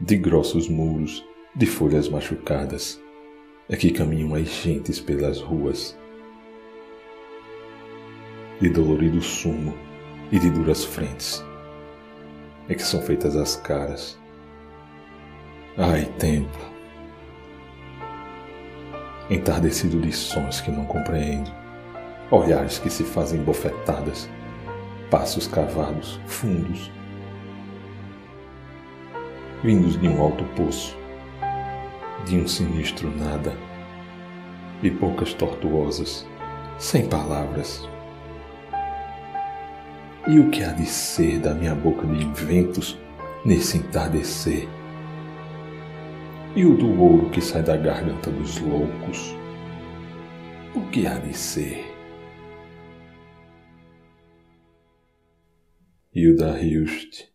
de grossos muros, de folhas machucadas, é que caminham as gentes pelas ruas. De dolorido sumo e de duras frentes, é que são feitas as caras. Ai, tempo! Entardecido de sons que não compreendo, olhares que se fazem bofetadas, passos cavados, fundos, vindos de um alto poço, de um sinistro nada, e bocas tortuosas, sem palavras. E o que há de ser da minha boca de inventos nesse entardecer? E o do ouro que sai da garganta dos loucos? O que há de ser? Hilda Hilst